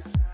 places.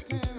can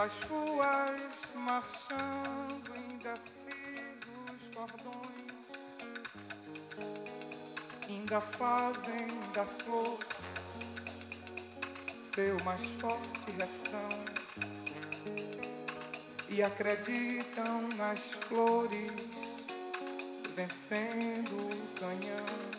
pelas ruas marchando indecisos cordões ainda fazem da flor seu mais forte refrão e acreditam nas flores vencendo o canhão.